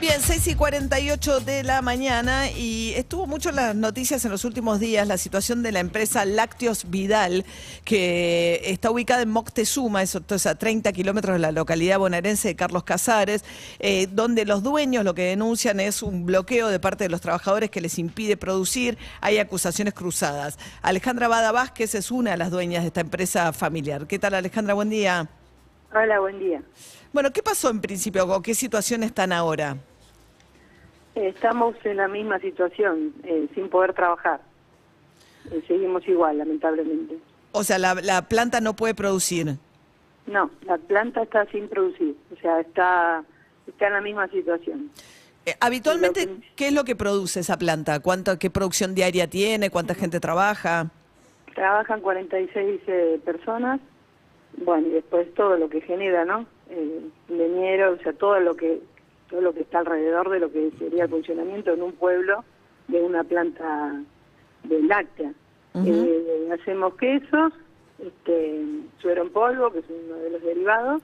Bien, 6 y 48 de la mañana y estuvo mucho en las noticias en los últimos días la situación de la empresa Lácteos Vidal, que está ubicada en Moctezuma, eso, sea, a 30 kilómetros de la localidad bonaerense de Carlos Casares, eh, donde los dueños lo que denuncian es un bloqueo de parte de los trabajadores que les impide producir. Hay acusaciones cruzadas. Alejandra Bada Vázquez es una de las dueñas de esta empresa familiar. ¿Qué tal, Alejandra? Buen día. Hola, buen día. Bueno, ¿qué pasó en principio qué situación están ahora? Estamos en la misma situación, eh, sin poder trabajar. Eh, seguimos igual, lamentablemente. O sea, la, la planta no puede producir. No, la planta está sin producir, o sea, está, está en la misma situación. Eh, habitualmente, que- ¿qué es lo que produce esa planta? ¿Cuánto, ¿Qué producción diaria tiene? ¿Cuánta gente trabaja? Trabajan 46 eh, personas, bueno, y después todo lo que genera, ¿no? Eh, leñero, o sea, todo lo que todo lo que está alrededor de lo que sería el funcionamiento en un pueblo de una planta de láctea. Eh, hacemos quesos, este, suero en polvo, que es uno de los derivados,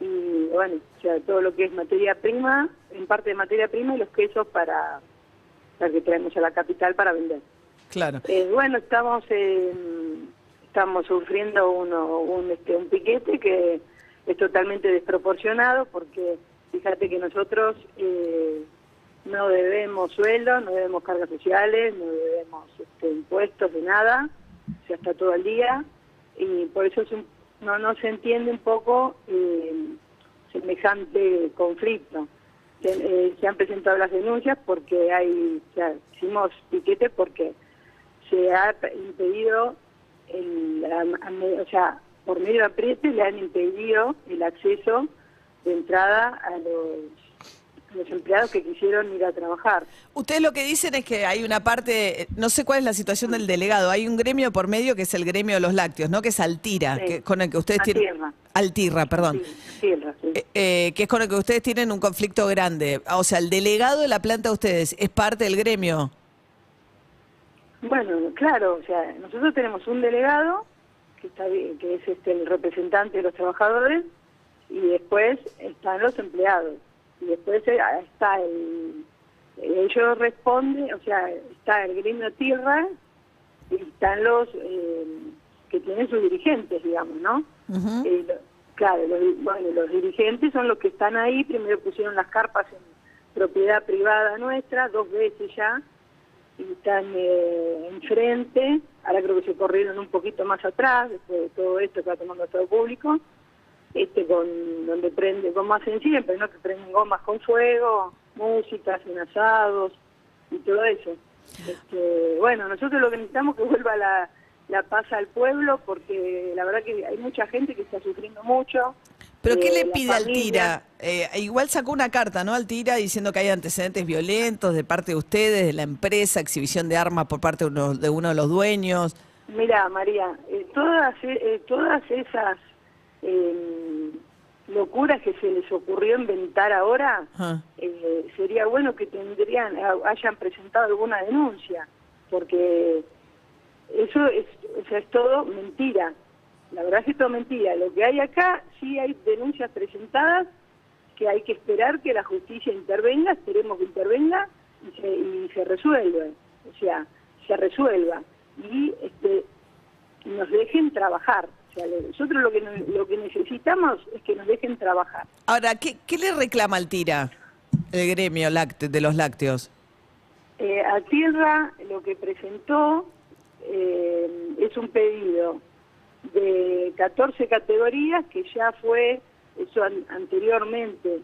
y bueno, o sea, todo lo que es materia prima, en parte de materia prima y los quesos para, para que traemos a la capital para vender. Claro. Eh, bueno, estamos eh, estamos sufriendo uno, un, este, un piquete que es totalmente desproporcionado porque fíjate que nosotros eh, no debemos sueldo, no debemos cargas sociales, no debemos este, impuestos de nada, o sea, está todo al día y por eso es un- no, no se entiende un poco eh, semejante conflicto. Se, eh, han presentado las denuncias porque hay, o hicimos piquete porque se ha impedido, el, o sea, por medio de apriete le han impedido el acceso de entrada a los, empleados que quisieron ir a trabajar. Ustedes lo que dicen es que hay una parte, no sé cuál es la situación del delegado, hay un gremio por medio que es el gremio de los lácteos, ¿no? Que es Altira, Sí. que, con el que ustedes tienen... Altirra. Altirra, perdón. Sí, tierra, sí. Eh, eh, que es con el que ustedes tienen un conflicto grande. O sea, el delegado de la planta de ustedes es parte del gremio. Bueno, claro, o sea, nosotros tenemos un delegado que está que es este el representante de los trabajadores y después están los empleados y después eh, está el ellos responden, o sea, está el gremio tierra y están los eh, que tienen sus dirigentes, digamos, ¿no? Eh, claro, los, bueno, los dirigentes son los que están ahí, primero pusieron las carpas en propiedad privada nuestra, dos veces ya, y están eh, enfrente, ahora creo que se corrieron un poquito más atrás, después de todo esto que va tomando todo público, este con donde prende gomas en siempre, ¿no? Que prenden gomas con fuego, música, hacen asados y todo eso. Este, bueno, nosotros lo que necesitamos es que vuelva la, la paz al pueblo porque la verdad que hay mucha gente que está sufriendo mucho. ¿Pero qué Eh, le pide familia- Altira? Eh, igual sacó una carta, ¿no? Altira diciendo que hay antecedentes violentos de parte de ustedes, de la empresa, exhibición de armas por parte de uno de, uno de los dueños. Mira, María, eh, todas, eh, todas esas locuras que se les ocurrió inventar ahora, Ajá. eh, sería bueno que tendrían hayan presentado alguna denuncia, porque eso es, o sea, es todo mentira. La verdad es que es todo mentira. Lo que hay acá, sí hay denuncias presentadas que hay que esperar que la justicia intervenga, esperemos que intervenga y se, y se resuelva. O sea, se resuelva. Y este, nos dejen trabajar. Nosotros lo que, lo que necesitamos es que nos dejen trabajar. Ahora, ¿qué, qué le reclama Altira, el gremio lácte- de los lácteos? Eh, a Tierra lo que presentó eh, es un pedido de 14 categorías que ya fue, eso an- anteriormente,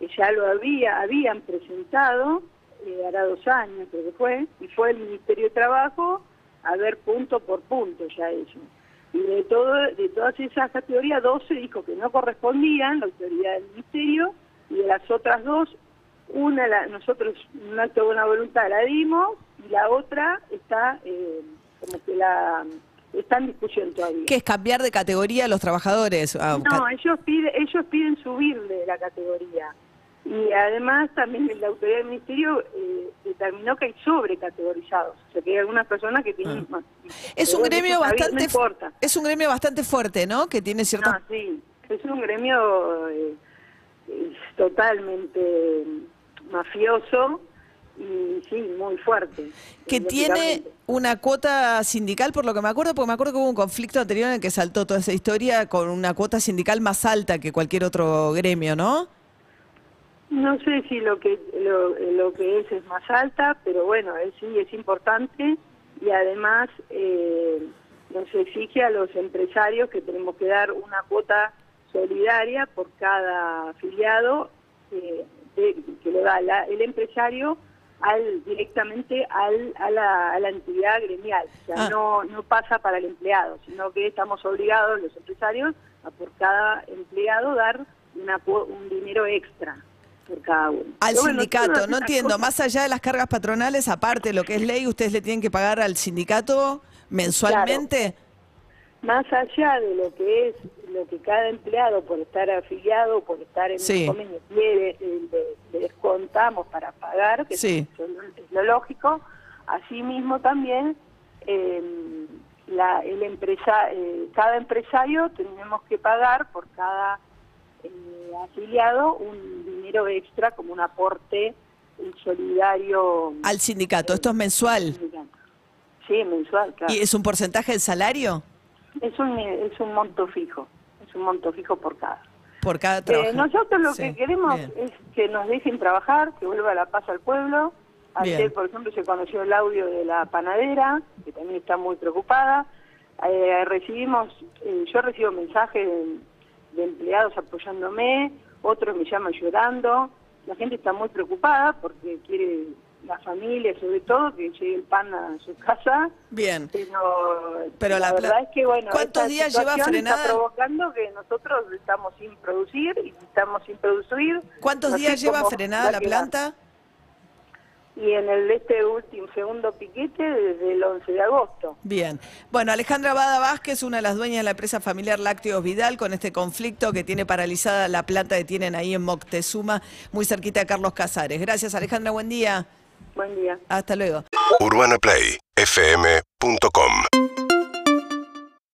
eh, ya lo había habían presentado, eh, hará dos años creo que fue, y fue el Ministerio de Trabajo a ver punto por punto ya eso. Y de, todo, de todas esas categorías, 12 dijo que no correspondían, la autoridad del Ministerio, y de las otras dos, una, la, nosotros un acto de buena voluntad la dimos, y la otra está eh, como que la está en discusión todavía. ¿Qué es cambiar de categoría a los trabajadores? Ah, No, ellos piden, ellos piden subirle la categoría. Y además también la autoridad del ministerio eh, determinó que hay sobrecategorizados, o sea que hay algunas personas que tienen más. Es un gremio bastante No es un gremio bastante fuerte, ¿no? Que tiene ciertas Ah, sí, es un gremio eh, es totalmente mafioso y sí, muy fuerte. que tiene una cuota sindical, por lo que me acuerdo, porque me acuerdo que hubo un conflicto anterior en el que saltó toda esa historia con una cuota sindical más alta que cualquier otro gremio, ¿no? No sé si lo que lo, lo que es es más alta, pero bueno, es, sí es importante y además eh, nos exige a los empresarios que tenemos que dar una cuota solidaria por cada afiliado eh, de- que lo da la- el empresario al directamente al, a, la, a la entidad gremial. O sea, Ah. no, no pasa para el empleado, sino que estamos obligados los empresarios a por cada empleado dar una, un dinero extra por cada uno. Al Pero sindicato, no entiendo, cosas- más allá de las cargas patronales, aparte de lo que es ley, ustedes le tienen que pagar al sindicato mensualmente. Más allá de lo que es lo que cada empleado por estar afiliado, por estar en Sí. un convenio quiere, eh, le, le descontamos para pagar, que Sí. es lo lógico. Asimismo también eh, la, el empresa, eh, cada empresario tenemos que pagar por cada eh, afiliado un dinero extra como un aporte eh, solidario. Al sindicato, esto es mensual. Sí, mensual, claro. ¿Y es un porcentaje del salario? Es un, es un monto fijo, es un monto fijo por cada. Por cada Eh, trabajo. nosotros lo Sí, que queremos bien. es que nos dejen trabajar, que vuelva la paz al pueblo. Ayer, Bien. por ejemplo, se conoció el audio de la panadera, que también está muy preocupada. Eh, recibimos, eh, yo recibo mensajes de, empleados apoyándome, otros me llaman llorando. La gente está muy preocupada porque quiere la familia, sobre todo, que llegue el pan a su casa. Bien. Pero, Pero la la, verdad es que, bueno, ¿Cuántos días lleva frenada? Está provocando que nosotros estamos sin producir y estamos sin producir. ¿Cuántos no días lleva frenada la quedar. planta? Y en el este último, segundo piquete desde el 11 de agosto. Bien. Bueno, Alejandra Bada Vázquez, una de las dueñas de la empresa familiar Lácteos Vidal, con este conflicto que tiene paralizada la planta que tienen ahí en Moctezuma, muy cerquita de Carlos Casares. Gracias, Alejandra. Buen día. Buen día. Hasta luego. UrbanaPlayFM.com